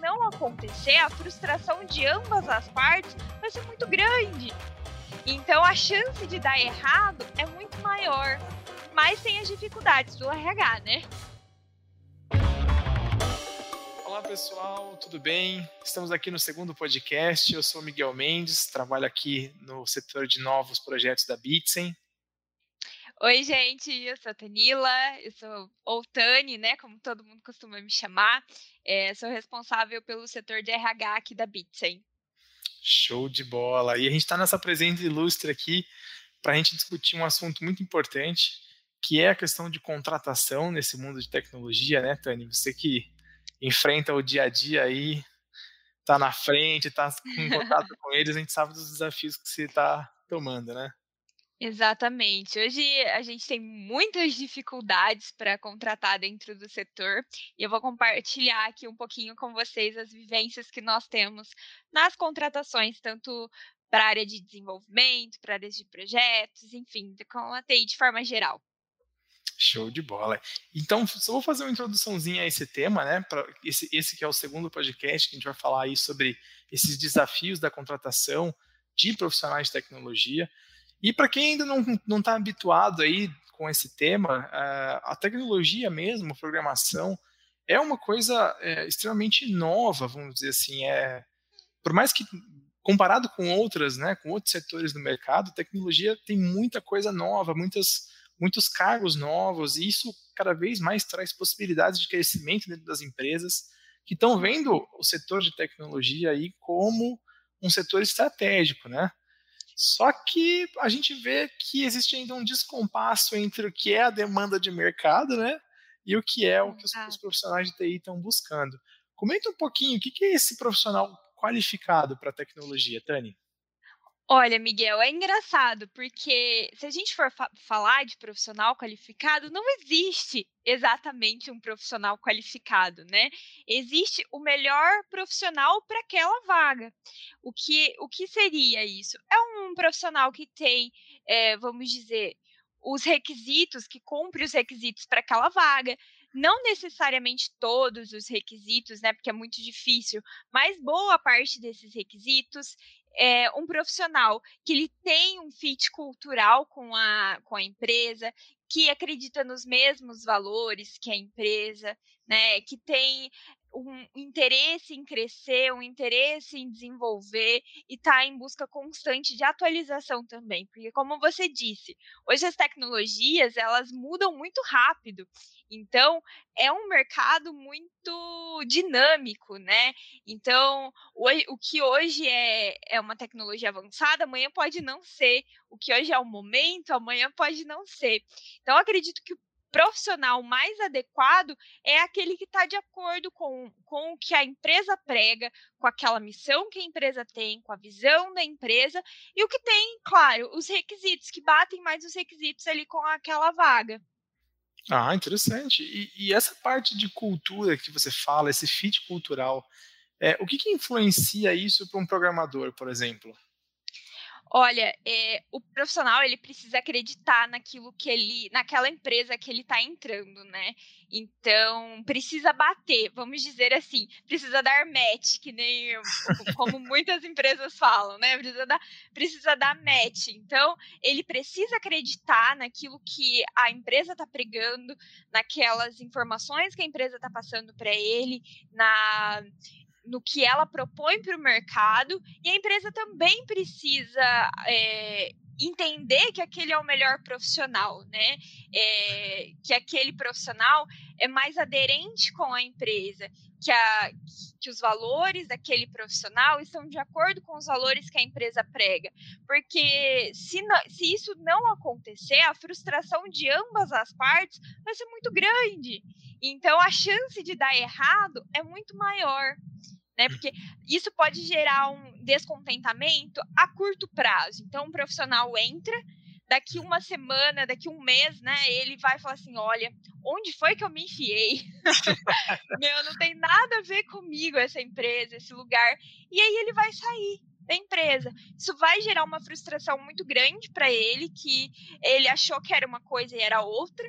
não acontecer, a frustração de ambas as partes vai ser muito grande. Então a chance de dar errado é muito maior. Mas tem as dificuldades do RH, né? Olá pessoal, tudo bem? Estamos aqui no segundo podcast. Eu sou Miguel Mendes, trabalho aqui no setor de novos projetos da Bitsen. Oi, gente, eu sou a Tanila, eu sou ou Tani, né, como todo mundo costuma me chamar. É, sou responsável pelo setor de RH aqui da Bitsen. Show de bola! E a gente está nessa presença ilustre aqui para a gente discutir um assunto muito importante, que é a questão de contratação nesse mundo de tecnologia, né, Tani? Você que enfrenta o dia a dia aí, tá na frente, tá em contato com eles, a gente sabe dos desafios que você está tomando, né? Exatamente. Hoje a gente tem muitas dificuldades para contratar dentro do setor e eu vou compartilhar aqui um pouquinho com vocês as vivências que nós temos nas contratações, tanto para a área de desenvolvimento, para áreas de projetos, enfim, com a TI de forma geral. Show de bola. Então, só vou fazer uma introduçãozinha a esse tema, né? Pra esse, esse que é o segundo podcast que a gente vai falar aí sobre esses desafios da contratação de profissionais de tecnologia. E para quem ainda não está habituado aí com esse tema, a tecnologia mesmo, a programação, é uma coisa é, extremamente nova, vamos dizer assim. É, por mais que comparado com outras, né, com outros setores do mercado, a tecnologia tem muita coisa nova, muitas muitos cargos novos, e isso cada vez mais traz possibilidades de crescimento dentro das empresas que estão vendo o setor de tecnologia aí como um setor estratégico, né? Só que a gente vê que existe ainda um descompasso entre o que é a demanda de mercado, né? E o que é o que os, os profissionais de TI estão buscando. Comenta um pouquinho, o que é esse profissional qualificado para a tecnologia, Tani? Olha, Miguel, é engraçado, porque se a gente for fa falar de profissional qualificado, não existe exatamente um profissional qualificado, né? Existe o melhor profissional para aquela vaga. O que, o que seria isso? É um profissional que tem, é, vamos dizer, os requisitos, que cumpre os requisitos para aquela vaga, não necessariamente todos os requisitos, né, porque é muito difícil, mas boa parte desses requisitos é, um profissional que ele tem um fit cultural com a, com a empresa, que acredita nos mesmos valores que a empresa, né, que tem um interesse em crescer, um interesse em desenvolver e está em busca constante de atualização também, porque como você disse, hoje as tecnologias elas mudam muito rápido, então é um mercado muito dinâmico, né? Então o, que hoje é, é uma tecnologia avançada, amanhã pode não ser, o que hoje é o momento, amanhã pode não ser. Então acredito que o profissional mais adequado é aquele que está de acordo com, com o que a empresa prega, com aquela missão que a empresa tem, com a visão da empresa e o que tem, claro, os requisitos, que batem mais os requisitos ali com aquela vaga. Ah, interessante. E, e essa parte de cultura que você fala, esse fit cultural, é, o que, que influencia isso para um programador, por exemplo? Olha, é, o profissional ele precisa acreditar naquilo que ele, naquela empresa que ele está entrando, né? Então precisa bater, vamos dizer assim, precisa dar match, que nem como muitas empresas falam, né? Precisa dar, precisa dar match. Então ele precisa acreditar naquilo que a empresa está pregando, naquelas informações que a empresa está passando para ele, na no que ela propõe para o mercado e a empresa também precisa é, entender que aquele é o melhor profissional, né? É, que aquele profissional é mais aderente com a empresa, que, a, que os valores daquele profissional estão de acordo com os valores que a empresa prega. Porque se, não, se isso não acontecer, a frustração de ambas as partes vai ser muito grande. Então a chance de dar errado é muito maior né? Porque isso pode gerar um descontentamento a curto prazo. Então, um profissional entra, daqui uma semana, daqui um mês, né? Ele vai falar assim: olha, onde foi que eu me enfiei? Meu, não tem nada a ver comigo essa empresa, esse lugar. E aí ele vai sair da empresa. Isso vai gerar uma frustração muito grande para ele, que ele achou que era uma coisa e era outra.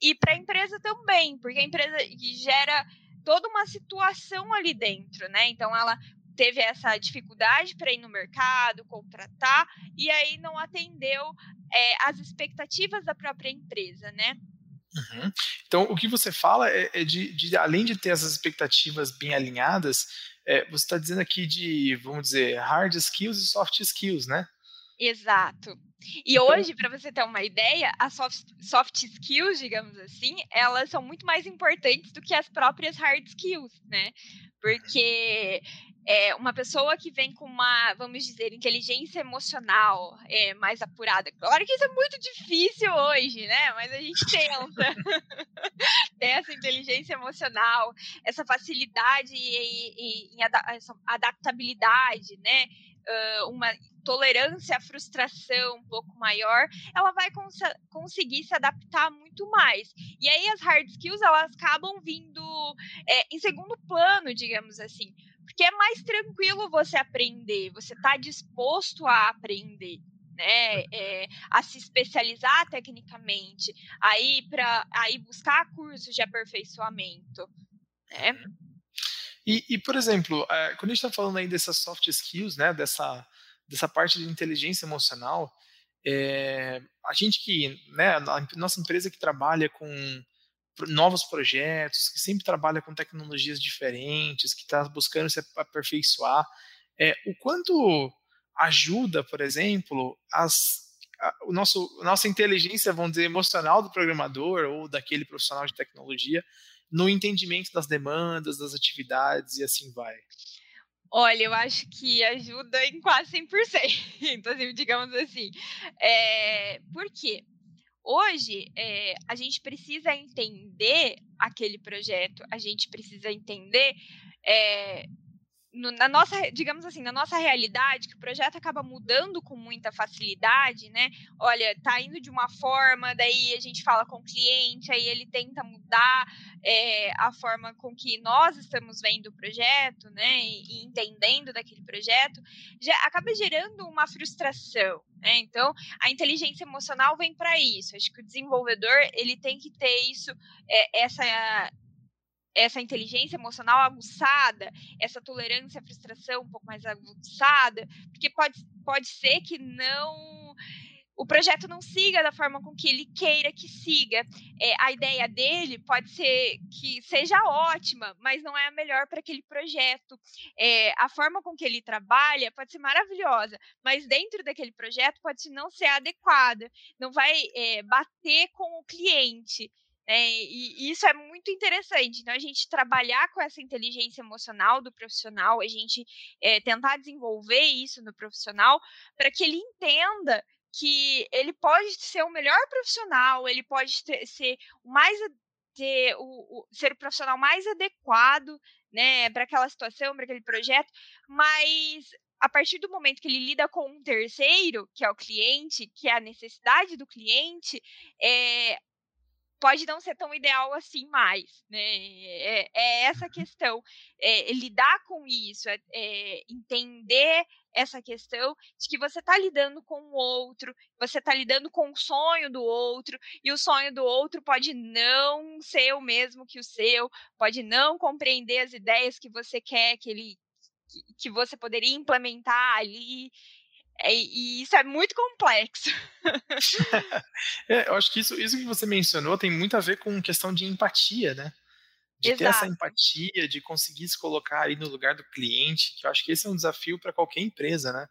E para a empresa também, porque a empresa gera toda uma situação ali dentro, né? Então ela teve essa dificuldade para ir no mercado, contratar, e aí não atendeu é, as expectativas da própria empresa, né? Uhum. Então, o que você fala é, é de, de, além de ter essas expectativas bem alinhadas, é, você está dizendo aqui de, vamos dizer, hard skills e soft skills, né? Exato. E então hoje, para você ter uma ideia, as soft, soft skills, digamos assim, elas são muito mais importantes do que as próprias hard skills, né? Porque é, uma pessoa que vem com uma, vamos dizer, inteligência emocional é, mais apurada. Claro que isso é muito difícil hoje, né? Mas a gente tenta ter essa inteligência emocional, essa facilidade e, em adaptabilidade, né? Uh, uma tolerância à frustração um pouco maior, ela vai cons conseguir se adaptar muito mais. E aí as hard skills elas acabam vindo é, em segundo plano, digamos assim, porque é mais tranquilo você aprender, você está disposto a aprender. Né, é, a se especializar tecnicamente, aí para aí buscar cursos de aperfeiçoamento, né? E, e por exemplo, é, quando a gente está falando aí dessas soft skills, né, dessa dessa parte de inteligência emocional, é, a gente que, né, a nossa empresa que trabalha com novos projetos, que sempre trabalha com tecnologias diferentes, que está buscando se aperfeiçoar, é, o quanto ajuda, por exemplo, as, a, o nosso, nossa inteligência, vamos dizer, emocional do programador ou daquele profissional de tecnologia no entendimento das demandas, das atividades e assim vai. Olha, eu acho que ajuda em quase 100%, assim, digamos assim. É, por quê? Hoje, é, a gente precisa entender aquele projeto, a gente precisa entender é, no, na nossa, digamos assim, na nossa realidade, que o projeto acaba mudando com muita facilidade, né? Olha, tá indo de uma forma, daí a gente fala com o cliente, aí ele tenta mudar é, a forma com que nós estamos vendo o projeto, né? E, e entendendo daquele projeto, já acaba gerando uma frustração, né? Então, a inteligência emocional vem para isso. Acho que o desenvolvedor ele tem que ter isso, é, essa essa inteligência emocional aguçada, essa tolerância à frustração um pouco mais aguçada, porque pode, pode ser que não o projeto não siga da forma com que ele queira que siga. É, a ideia dele pode ser que seja ótima, mas não é a melhor para aquele projeto. É, a forma com que ele trabalha pode ser maravilhosa, mas dentro daquele projeto pode não ser adequada, não vai é, bater com o cliente. É, e isso é muito interessante. Então, a gente trabalhar com essa inteligência emocional do profissional, a gente é, tentar desenvolver isso no profissional, para que ele entenda que ele pode ser o melhor profissional, ele pode ter, ser o mais ter o, o, ser o profissional mais adequado né, para aquela situação, para aquele projeto, mas a partir do momento que ele lida com um terceiro, que é o cliente, que é a necessidade do cliente, é, pode não ser tão ideal assim mais, né? É, é essa questão, é, lidar com isso, é, é, entender essa questão de que você está lidando com o outro, você está lidando com o sonho do outro, e o sonho do outro pode não ser o mesmo que o seu, pode não compreender as ideias que você quer que ele que você poderia implementar ali. É, e isso é muito complexo. é, eu acho que isso, isso que você mencionou tem muito a ver com questão de empatia, né? De Exato. ter essa empatia, de conseguir se colocar aí no lugar do cliente, que eu acho que esse é um desafio para qualquer empresa, né?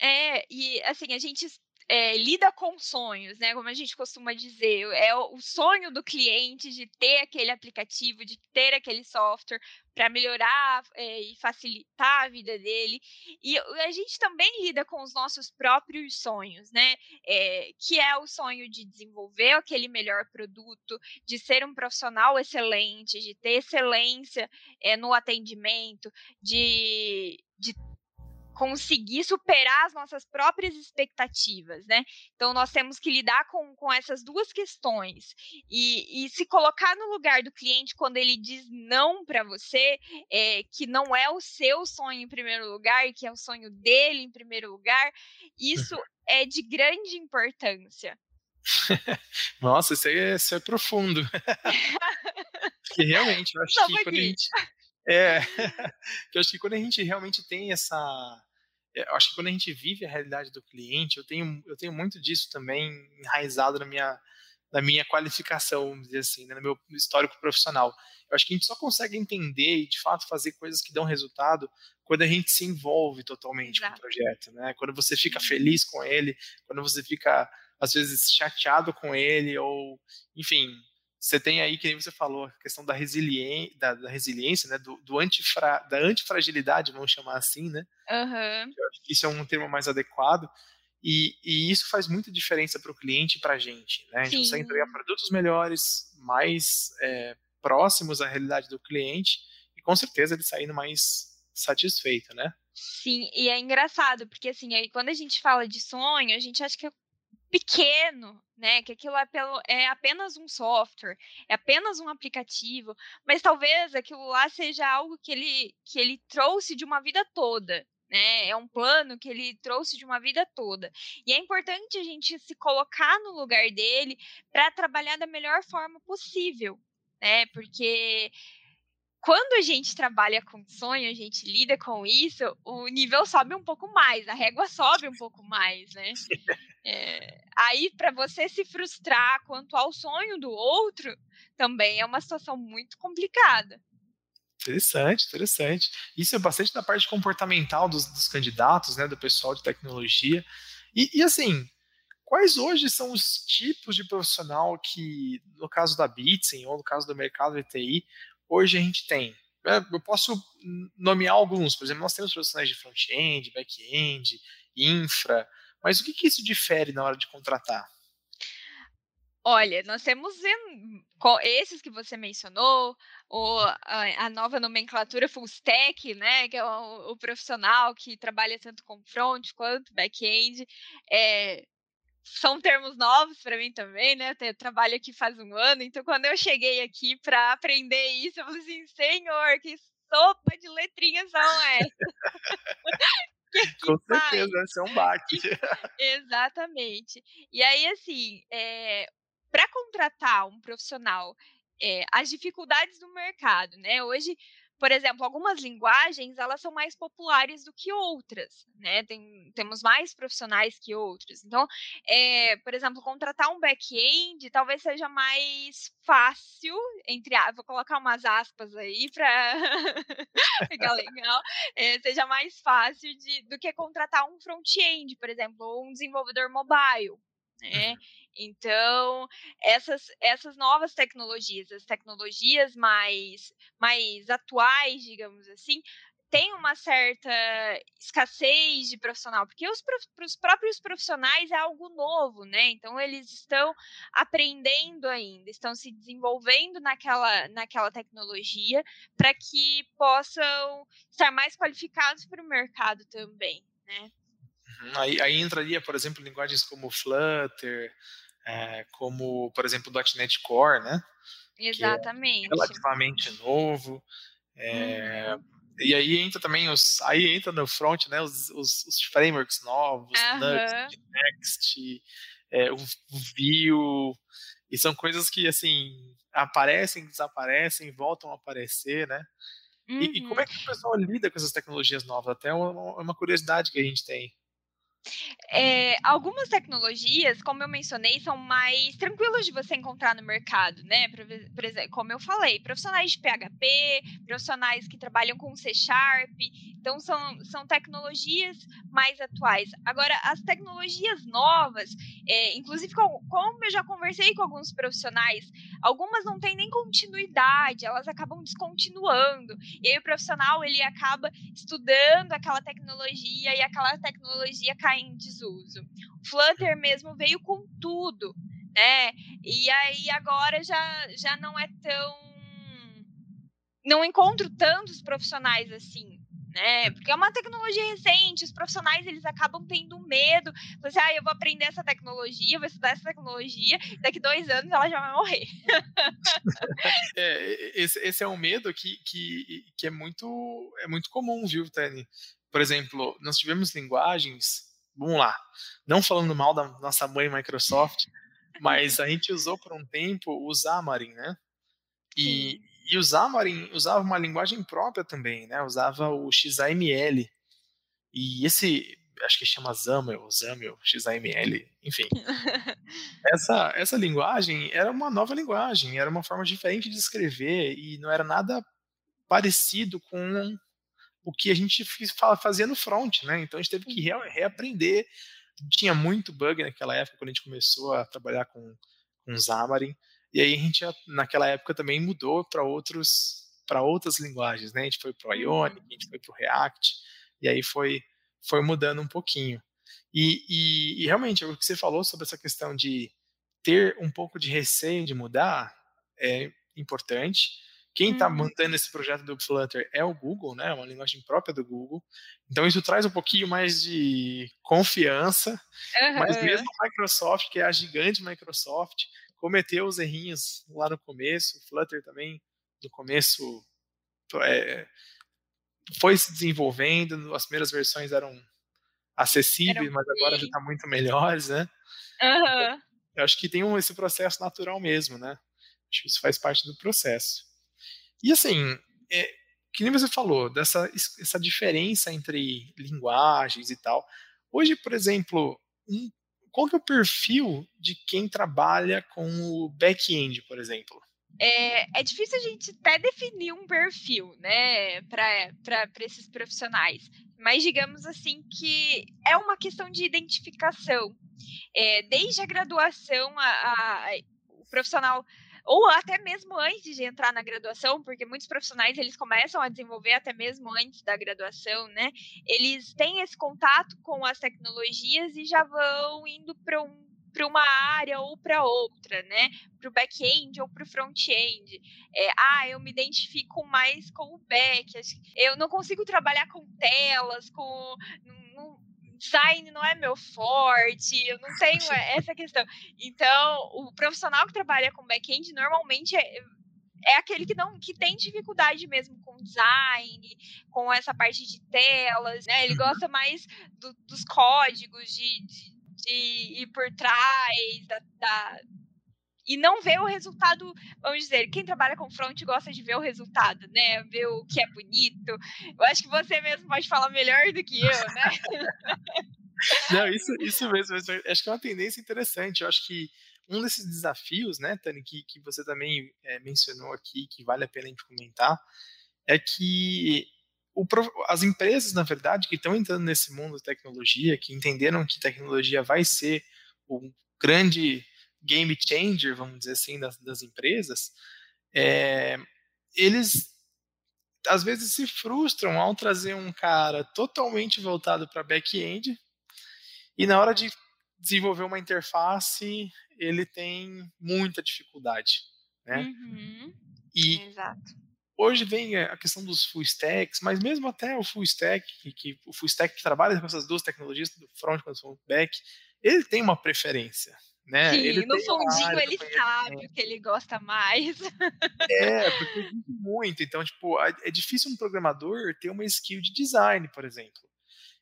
É, e assim, a gente é, lida com sonhos, né? Como a gente costuma dizer, é o sonho do cliente de ter aquele aplicativo, de ter aquele software para melhorar é, e facilitar a vida dele. E a gente também lida com os nossos próprios sonhos, né? É, que é o sonho de desenvolver aquele melhor produto, de ser um profissional excelente, de ter excelência é, no atendimento, de, de conseguir superar as nossas próprias expectativas, né? Então nós temos que lidar com, com essas duas questões e, e se colocar no lugar do cliente quando ele diz não para você, é, que não é o seu sonho em primeiro lugar, que é o sonho dele em primeiro lugar, isso é de grande importância. Nossa, isso é, isso é profundo. Porque realmente, eu acho Toma que quando a gente. É, eu acho que quando a gente realmente tem essa. Eu acho que quando a gente vive a realidade do cliente, eu tenho, eu tenho muito disso também enraizado na minha, na minha qualificação, vamos dizer assim, né, no meu histórico profissional. Eu acho que a gente só consegue entender e, de fato, fazer coisas que dão resultado quando a gente se envolve totalmente Exato. com o projeto, né? Quando você fica uhum. feliz com ele, quando você fica, às vezes, chateado com ele, ou, enfim, você tem aí, que nem você falou, a questão da, resilien da, da resiliência, né? Do, do antifra da antifragilidade, vamos chamar assim, né? Uhum. Eu acho que isso é um termo mais adequado. E, e isso faz muita diferença para o cliente e para a gente. Né? A gente Sim. consegue entregar produtos melhores, mais é, próximos à realidade do cliente e com certeza ele saindo mais satisfeito, né? Sim, e é engraçado, porque assim, aí, quando a gente fala de sonho, a gente acha que é pequeno, né? Que aquilo é, pelo, é apenas um software, é apenas um aplicativo, mas talvez aquilo lá seja algo que ele, que ele trouxe de uma vida toda, né? É um plano que ele trouxe de uma vida toda. E é importante a gente se colocar no lugar dele para trabalhar da melhor forma possível, né? Porque quando a gente trabalha com sonho, a gente lida com isso, o nível sobe um pouco mais, a régua sobe um pouco mais, né? É, aí, para você se frustrar quanto ao sonho do outro, também é uma situação muito complicada. Interessante, interessante. Isso é bastante da parte comportamental dos, dos candidatos, né, do pessoal de tecnologia. E, e, assim, quais hoje são os tipos de profissional que, no caso da Bitsen ou no caso do mercado de TI, hoje a gente tem? É, eu posso nomear alguns, por exemplo, nós temos profissionais de front-end, back-end, infra, mas o que, que isso difere na hora de contratar? Olha, nós temos esses que você mencionou, ou a, nova nomenclatura full stack, né, que é o, o profissional que trabalha tanto com front quanto back-end. É, são termos novos para mim também, né? Eu trabalho aqui faz um ano, então quando eu cheguei aqui para aprender isso, eu falei assim, senhor, que sopa de letrinhas são essas? que que Com certeza, vai ser um baque. Exatamente. E aí, assim, é, para contratar um profissional, é, as dificuldades do mercado, né? Hoje, por exemplo, algumas linguagens elas são mais populares do que outras, né? Tem, temos mais profissionais que outros. Então, é, por exemplo, contratar um back-end talvez seja mais fácil, entre vou colocar umas aspas aí para ficar legal, é, seja mais fácil de, do que contratar um front-end, por exemplo, ou um desenvolvedor mobile. Né? Uhum. Então, essas, essas novas tecnologias, as tecnologias mais, mais atuais, digamos assim, tem uma certa escassez de profissional, porque os, os próprios profissionais é algo novo, né? Então eles estão aprendendo ainda, estão se desenvolvendo naquela, naquela tecnologia para que possam estar mais qualificados para o mercado também, né? Uhum. Aí, aí, entraria, por exemplo, linguagens como Flutter, é, como, por exemplo, .NET Core, né? Exatamente. É relativamente novo. É, uhum. E aí entra também os, aí entra no front, né, os, os, os frameworks novos, uhum. Next, Next é, o, Vue, e são coisas que assim aparecem, desaparecem, voltam a aparecer, né? Uhum. E, e, como é que o pessoal lida com essas tecnologias novas? Até uma, uma curiosidade que a gente tem. É, algumas tecnologias, como eu mencionei, são mais tranquilas de você encontrar no mercado, né? Por, exemplo, como eu falei, profissionais de PHP, profissionais que trabalham com C Sharp, então são, são tecnologias mais atuais. Agora, as tecnologias novas, é, inclusive como, como eu já conversei com alguns profissionais, algumas não têm nem continuidade, elas acabam descontinuando. E aí o profissional ele acaba estudando aquela tecnologia e aquela tecnologia cai em desuso. O Flutter mesmo veio com tudo, né? E aí agora já, já não é tão. Não encontro tantos profissionais assim, né? Porque é uma tecnologia recente, os profissionais eles acabam tendo medo. Você, ah, eu vou aprender essa tecnologia, vou estudar essa tecnologia, daqui dois anos ela já vai morrer. é, esse, esse, é um medo que, que, que é, muito, é muito comum, viu, Tani? Por exemplo, nós tivemos linguagens vamos lá, não falando mal da nossa mãe Microsoft, mas a gente usou por um tempo o Xamarin, né? E, e o Xamarin usava uma linguagem própria também, né? Usava o XAML. E esse, acho que chama XAML, XAML, XAML, enfim. essa, essa linguagem era uma nova linguagem, era uma forma diferente de escrever e não era nada parecido com o que a gente fazia no front, né? Então a gente teve que uhum. reaprender. Tinha muito bug naquela época, quando a gente começou a trabalhar com, com Xamarin. E aí a gente, naquela época, também mudou para outros para outras linguagens, né? A gente foi para o Ionic, a gente foi para o React, e aí foi, foi mudando um pouquinho. E, e, e, realmente, o que você falou sobre essa questão de ter um pouco de receio de mudar é importante. Quem está uhum. mantendo esse projeto do Flutter é o Google, né? É uma linguagem própria do Google. Então isso traz um pouquinho mais de confiança. Uhum. Mas mesmo a Microsoft, que é a gigante Microsoft, cometeu os errinhos lá no começo. O Flutter também, no começo, é, foi se desenvolvendo. As primeiras versões eram acessíveis, Era mas agora já está muito melhores, né? Uhum. Eu acho que tem um, esse processo natural mesmo, né? Acho que isso faz parte do processo. E assim, é, que nem você falou, dessa essa diferença entre linguagens e tal. Hoje, por exemplo, um qual que é o perfil de quem trabalha com o back-end, por exemplo? É, é, difícil a gente até definir um perfil, né, para esses profissionais. Mas digamos assim que é uma questão de identificação. É, desde a graduação, a, a, o profissional ou até mesmo antes de entrar na graduação, porque muitos profissionais eles começam a desenvolver até mesmo antes da graduação, né? Eles têm esse contato com as tecnologias e já vão indo para um para uma área ou para outra, né? Para o back-end ou para o front-end. É, ah, eu me identifico mais com o back. Eu não consigo trabalhar com telas, com design não é meu forte, eu não tenho essa questão. Então, o profissional que trabalha com back-end normalmente é, é aquele que não que tem dificuldade mesmo com design, com essa parte de telas, né? Ele gosta mais do, dos códigos, de, de, de, ir por trás da, da e não ver o resultado, vamos dizer, quem trabalha com front gosta de ver o resultado, né? Ver o que é bonito. Eu acho que você mesmo pode falar melhor do que eu, né? não, isso, isso mesmo, acho que é uma tendência interessante. Eu acho que um desses desafios, né, Tani, que, que você também é, mencionou aqui, que vale a pena a gente comentar, é que o, as empresas, na verdade, que estão entrando nesse mundo de tecnologia, que entenderam que tecnologia vai ser um grande game changer, vamos dizer assim, das, das empresas, é, eles às vezes se frustram ao trazer um cara totalmente voltado para back-end e na hora de desenvolver uma interface ele tem muita dificuldade, né? Uhum. E Exato. hoje vem a questão dos full stacks, mas mesmo até o full stack, que, que o full stack que trabalha com essas duas tecnologias, do front e do back, ele tem uma preferência, né? Sim, ele no fundinho ele sabe o que ele gosta mais. É, porque diz muito. Então, tipo, é difícil um programador ter uma skill de design, por exemplo.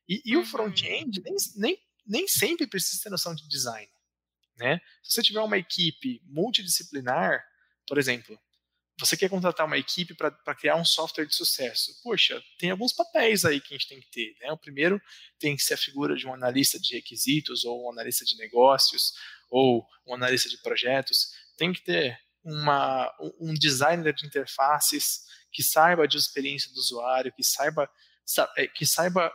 E, e uhum. o front-end nem, nem, nem sempre precisa ter noção de design. Né? Se você tiver uma equipe multidisciplinar, por exemplo, você quer contratar uma equipe para criar um software de sucesso. Poxa, tem alguns papéis aí que a gente tem que ter. Né? O primeiro tem que ser a figura de um analista de requisitos, ou um analista de negócios, ou um analista de projetos. Tem que ter uma, um designer de interfaces que saiba de experiência do usuário, que saiba, é, que saiba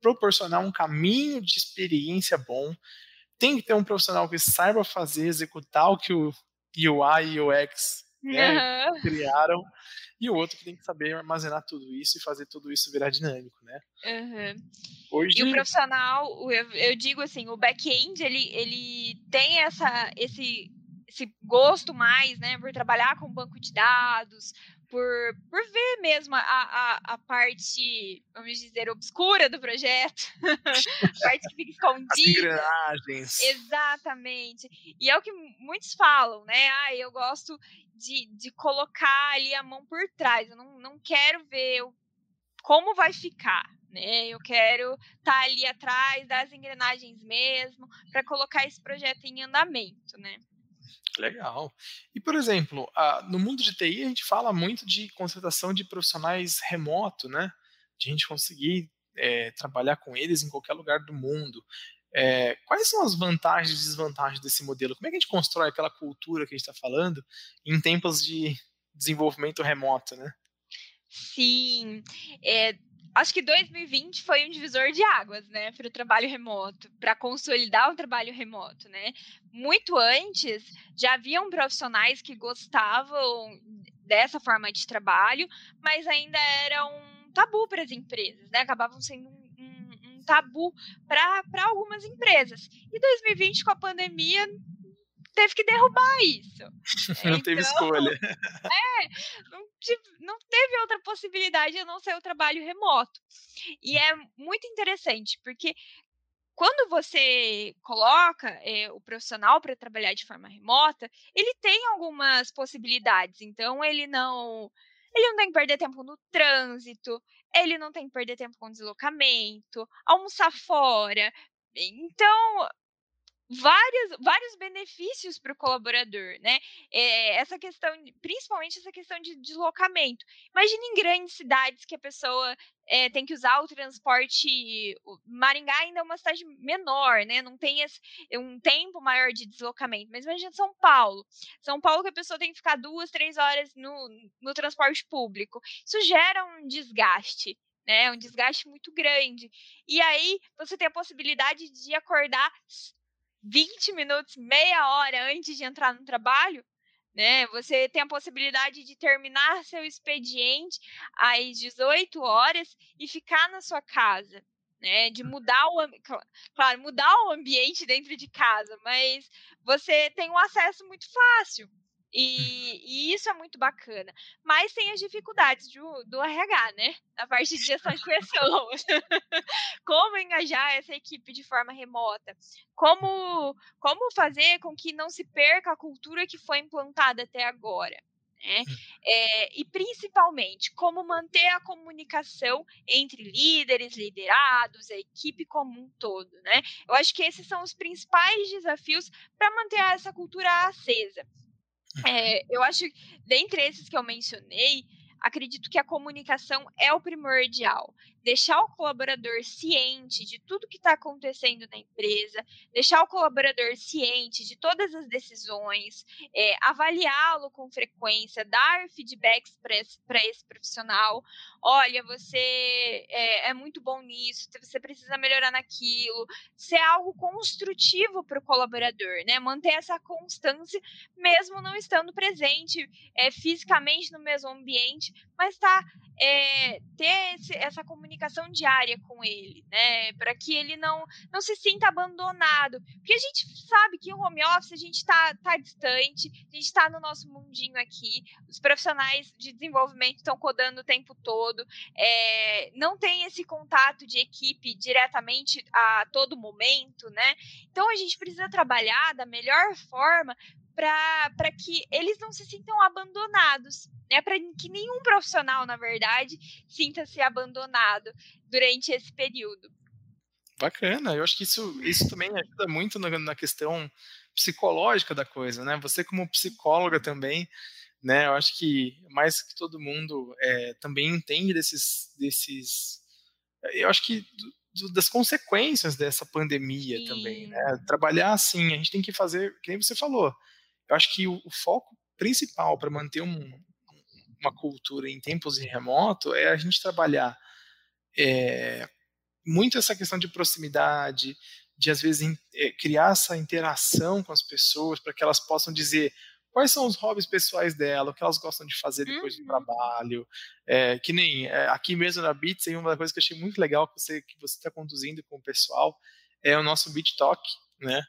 proporcionar um caminho de experiência bom. Tem que ter um profissional que saiba fazer, executar o que o UI e UX né, uhum. criaram, e o outro que tem que saber armazenar tudo isso e fazer tudo isso virar dinâmico, né? Uhum. Hoje... E o profissional, eu, eu digo assim, o back-end, ele, ele tem essa, esse, esse gosto mais, né, por trabalhar com banco de dados, por, por ver mesmo a, a, a parte, vamos dizer, obscura do projeto, a parte que fica escondida. As engrenagens. Exatamente. E é o que muitos falam, né? Ah, eu gosto de, de colocar ali a mão por trás, eu não, não quero ver como vai ficar. Né? Eu quero estar tá ali atrás das engrenagens mesmo para colocar esse projeto em andamento, né? Legal. E, por exemplo, a, no mundo de TI, a gente fala muito de contratação de profissionais remoto, né? De a gente conseguir é, trabalhar com eles em qualquer lugar do mundo. É, quais são as vantagens e desvantagens desse modelo? Como é que a gente constrói aquela cultura que a gente está falando em tempos de desenvolvimento remoto, né? Sim, é, acho que 2020 foi um divisor de águas, né, para o trabalho remoto, para consolidar o trabalho remoto, né? Muito antes já haviam profissionais que gostavam dessa forma de trabalho, mas ainda era um tabu para as empresas, né? Acabavam sendo um, um, um tabu para algumas empresas. E 2020 com a pandemia teve que derrubar isso. Não então, teve escolha. É, não, não teve outra possibilidade a não ser o trabalho remoto. E é muito interessante, porque quando você coloca é, o profissional para trabalhar de forma remota, ele tem algumas possibilidades. Então, ele não. Ele não tem que perder tempo no trânsito, ele não tem que perder tempo com deslocamento, almoçar fora. Então, vários, vários benefícios para o colaborador, né? É, essa questão, principalmente essa questão de deslocamento. Imagina em grandes cidades que a pessoa é, tem que usar o transporte. Maringá ainda é uma cidade menor, né? Não tem esse, um tempo maior de deslocamento. Mas imagina São Paulo. São Paulo que a pessoa tem que ficar duas, três horas no, no transporte público. Isso gera um desgaste. Né, um desgaste muito grande. E aí você tem a possibilidade de acordar 20 minutos, meia hora antes de entrar no trabalho, né? Você tem a possibilidade de terminar seu expediente às 18 horas e ficar na sua casa, né? De mudar o claro, mudar o ambiente dentro de casa, mas você tem um acesso muito fácil. E, e, isso é muito bacana. Mas tem as dificuldades do, do RH, né? A parte de gestão de pessoas. como engajar essa equipe de forma remota? Como, como fazer com que não se perca a cultura que foi implantada até agora? Né? É, e principalmente como manter a comunicação entre líderes, liderados, a equipe como um todo, né? Eu acho que esses são os principais desafios para manter essa cultura acesa. É, eu acho, dentre esses que eu mencionei, acredito que a comunicação é o primordial deixar o colaborador ciente de tudo que está acontecendo na empresa, deixar o colaborador ciente de todas as decisões, é, avaliá-lo com frequência, dar feedbacks para esse, esse, profissional. Olha, você é, é, muito bom nisso, você precisa melhorar naquilo. Ser algo construtivo para o colaborador, né? Manter essa constância, mesmo não estando presente é, fisicamente no mesmo ambiente, mas tá é, ter esse, essa comunicação diária com ele, né? Para que ele não, não se sinta abandonado. Porque a gente sabe que o home office a gente está tá distante, a gente está no nosso mundinho aqui, os profissionais de desenvolvimento estão codando o tempo todo, é, não tem esse contato de equipe diretamente a todo momento, né? Então a gente precisa trabalhar da melhor forma para que eles não se sintam abandonados, né? Para que nenhum profissional, na verdade, sinta-se abandonado durante esse período. Bacana, eu acho que isso, isso também ajuda muito na, na questão psicológica da coisa, né? Você como psicóloga também, né? Eu acho que mais que todo mundo é, também entende desses, desses, eu acho que do, das consequências dessa pandemia Sim. também, né? Trabalhar assim, a gente tem que fazer, quem você falou, eu acho que o, o foco principal para manter um, uma cultura em tempos de remoto é a gente trabalhar é, muito essa questão de proximidade, de às vezes é, criar essa interação com as pessoas para que elas possam dizer quais são os hobbies pessoais dela, o que elas gostam de fazer depois uhum. do trabalho. É, que nem é, aqui mesmo na Beats, uma das coisas que eu achei muito legal que você que você está conduzindo com o pessoal é o nosso Beat Talk, né?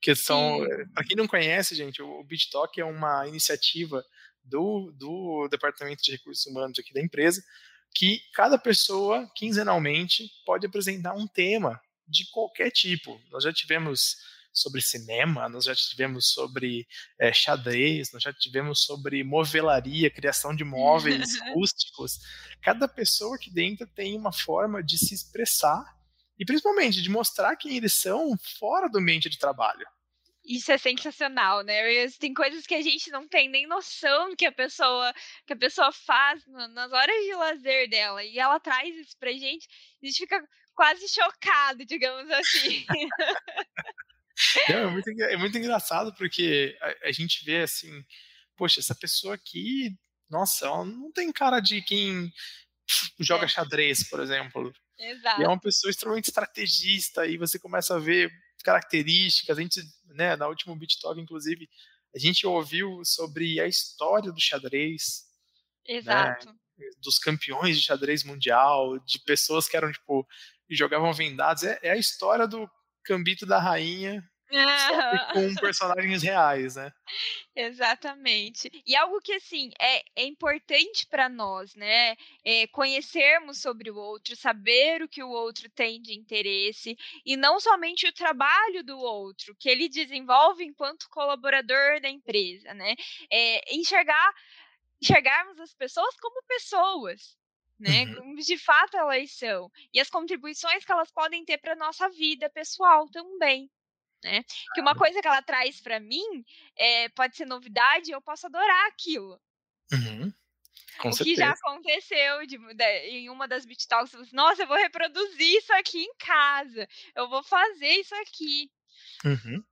que são, para quem não conhece, gente, o BitTalk é uma iniciativa do, do Departamento de Recursos Humanos aqui da empresa, que cada pessoa, quinzenalmente, pode apresentar um tema de qualquer tipo. Nós já tivemos sobre cinema, nós já tivemos sobre é, xadrez, nós já tivemos sobre movelaria, criação de móveis rústicos. Cada pessoa aqui dentro tem uma forma de se expressar e principalmente de mostrar quem eles são fora do ambiente de trabalho. Isso é sensacional, né? Tem coisas que a gente não tem nem noção que a pessoa que a pessoa faz nas horas de lazer dela e ela traz isso pra gente, a gente fica quase chocado, digamos assim. Não, é, muito, é muito engraçado porque a, a, gente vê assim, poxa, essa pessoa aqui, nossa, ela não tem cara de quem joga é. xadrez, por exemplo. Exato. E é uma pessoa extremamente estrategista e você começa a ver características. A gente, né, na última Beat Talk, inclusive, a gente ouviu sobre a história do xadrez. Né, Exato. Né, dos campeões de xadrez mundial, de pessoas que eram, tipo, jogavam vendados. É, é a história do Cambito da Rainha com personagens reais, né? Exatamente. E algo que, assim, é, é importante para nós, né? É conhecermos sobre o outro, saber o que o outro tem de interesse, e não somente o trabalho do outro, que ele desenvolve enquanto colaborador da empresa, né? É enxergar, enxergarmos as pessoas como pessoas, né? Uhum. De fato elas são. E as contribuições que elas podem ter para nossa vida pessoal também. Né? Que uma coisa que ela traz para mim é, pode ser novidade, eu posso adorar aquilo. Uhum. Com o certeza. que já aconteceu de, de, em uma das Beat Talks, assim, nossa, eu vou reproduzir isso aqui em casa, eu vou fazer isso aqui. Uhum.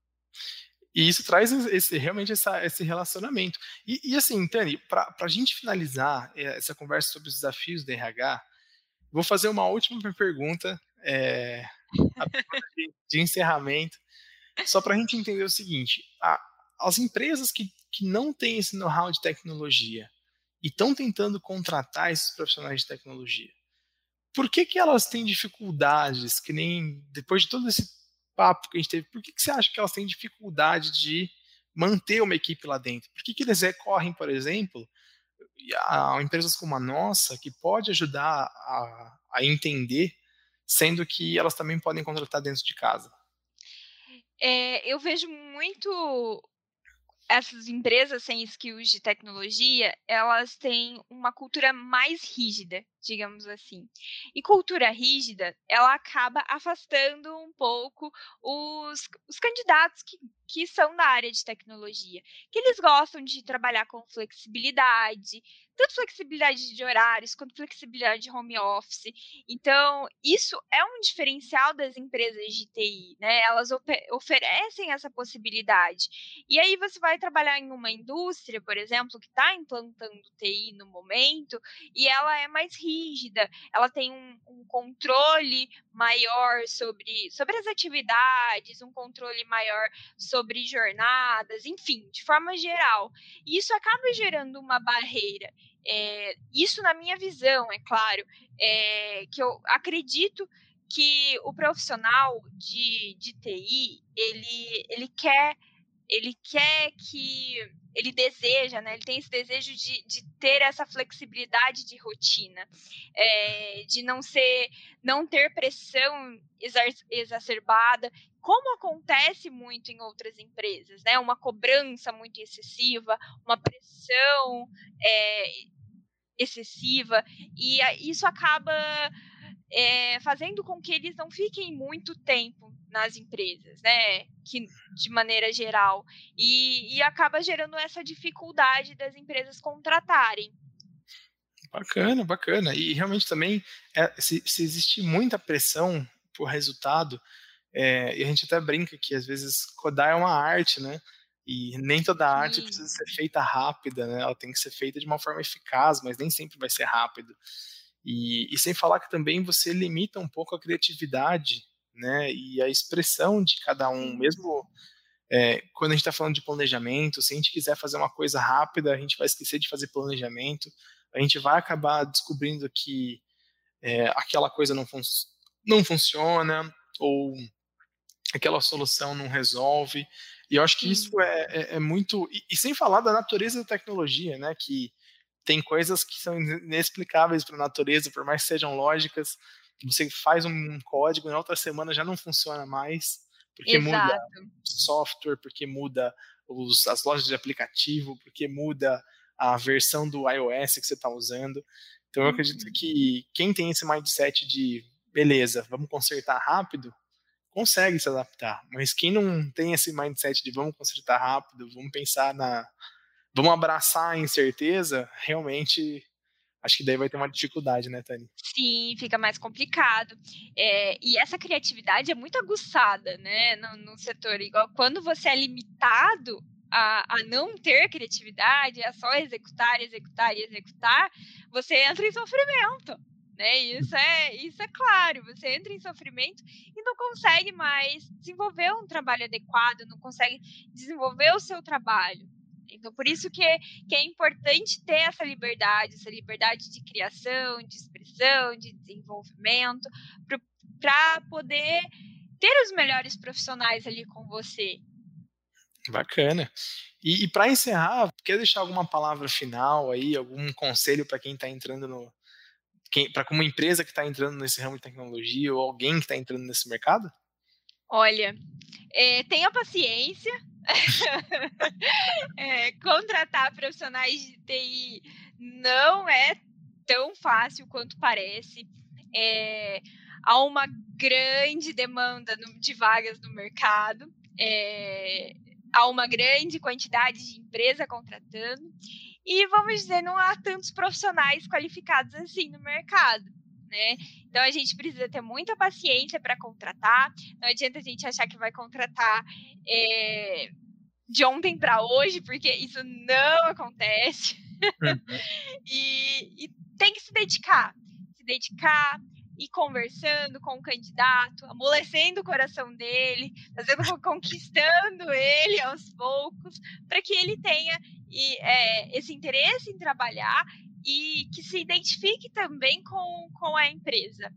E isso traz esse, realmente essa, esse relacionamento. E, e assim, Tani, para a gente finalizar eh, essa conversa sobre os desafios do RH, vou fazer uma última pergunta é, de, de encerramento, só para a gente entender o seguinte: a, as empresas que, que não têm esse know-how de tecnologia e estão tentando contratar esses profissionais de tecnologia, por que, que elas têm dificuldades, que nem depois de todo esse papo que a gente teve, por que, que você acha que elas têm dificuldade de manter uma equipe lá dentro? Por que, que eles recorrem, por exemplo, a empresas como a nossa, que pode ajudar a, a entender, sendo que elas também podem contratar dentro de casa? É, eu vejo muito essas empresas sem skills de tecnologia, elas têm uma cultura mais rígida, digamos assim. E cultura rígida, ela acaba afastando um pouco os, os candidatos que, que são da área de tecnologia, que eles gostam de trabalhar com flexibilidade, tanto flexibilidade de horários quanto flexibilidade de home office. Então, isso é um diferencial das empresas de TI, né? Elas oferecem essa possibilidade. E aí você vai trabalhar em uma indústria, por exemplo, que está implantando TI no momento, e ela é mais rígida, ela tem um, um controle maior sobre, sobre as atividades, um controle maior sobre jornadas, enfim, de forma geral. E isso acaba gerando uma barreira. É, isso na minha visão, é claro, é, que eu acredito que o profissional de, de TI, ele, ele quer ele quer que ele deseja, né? Ele tem esse desejo de, de ter essa flexibilidade de rotina, é, de não ser, não ter pressão exacerbada, como acontece muito em outras empresas, né? Uma cobrança muito excessiva, uma pressão é, excessiva, e isso acaba é, fazendo com que eles não fiquem muito tempo nas empresas, né? Que, de maneira geral. E, e acaba gerando essa dificuldade das empresas contratarem. Bacana, bacana. E realmente também, é, se, se existe muita pressão por resultado, é, e a gente até brinca que às vezes codar é uma arte, né? E nem toda arte Sim. precisa ser feita rápida, né? Ela tem que ser feita de uma forma eficaz, mas nem sempre vai ser rápido. E, e, sem falar que também você limita um pouco a criatividade né, e a expressão de cada um, mesmo é, quando a gente está falando de planejamento, se a gente quiser fazer uma coisa rápida, a gente vai esquecer de fazer planejamento, a gente vai acabar descobrindo que é, aquela coisa não, fun não funciona, ou aquela solução não resolve. E eu acho que isso é, é, é muito. E, e, sem falar da natureza da tecnologia, né? Que tem coisas que são inexplicáveis para a natureza, por mais que sejam lógicas, você faz um código e na outra semana já não funciona mais, porque Exato. muda software, porque muda os, as lojas de aplicativo, porque muda a versão do iOS que você está usando. Então eu acredito uhum. que quem tem esse mindset de beleza, vamos consertar rápido, consegue se adaptar. Mas quem não tem esse mindset de vamos consertar rápido, vamos pensar na. vamos abraçar a incerteza, realmente acho que daí vai ter uma dificuldade, né, Tani? Sim, fica mais complicado. É, e essa criatividade é muito aguçada, né, no, no setor. Igual quando você é limitado a, a, não ter criatividade, a só executar, executar e executar, você entra em sofrimento né? Isso é, isso é claro. Você entra em sofrimento e não consegue mais desenvolver um trabalho adequado, não consegue desenvolver o seu trabalho. Então, por isso que é, que é importante ter essa liberdade, essa liberdade de criação, de expressão, de desenvolvimento, para poder ter os melhores profissionais ali com você. Bacana. E, e para encerrar, quer deixar alguma palavra final aí, algum conselho para quem está entrando no, para como empresa que está entrando nesse ramo de tecnologia ou alguém que está entrando nesse mercado? Olha, é, tenha paciência. é, contratar profissionais de TI não é tão fácil quanto parece. É, há uma grande demanda de vagas no mercado. É, há uma grande quantidade de empresa contratando e vamos dizer, não há tantos profissionais qualificados assim no mercado. Né? Então a gente precisa ter muita paciência para contratar. Não adianta a gente achar que vai contratar é, de ontem para hoje, porque isso não acontece. Uhum. e, e tem que se dedicar, se dedicar, e conversando com o candidato, amolecendo o coração dele, fazendo, conquistando ele aos poucos, para que ele tenha e, é, esse interesse em trabalhar e que se identifique também com, com a empresa.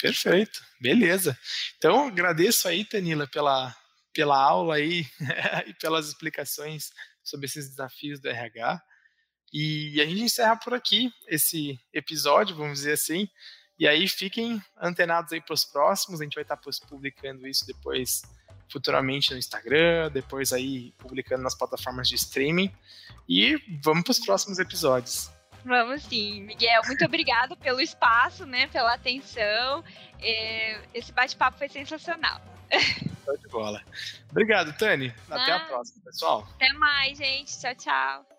Perfeito, beleza. Então, agradeço aí, Tanila, pela, pela aula aí e pelas explicações sobre esses desafios do RH. E a gente encerra por aqui esse episódio, vamos dizer assim. E aí fiquem antenados aí para os próximos, a gente vai estar tá publicando isso depois futuramente no Instagram, depois aí publicando nas plataformas de streaming. E vamos para os próximos episódios. Vamos sim, Miguel. Muito obrigado pelo espaço, né? Pela atenção. É, esse bate-papo foi sensacional. Show de bola. Obrigado, Tani. Até ah, a próxima, pessoal. Até mais, gente. Tchau, tchau.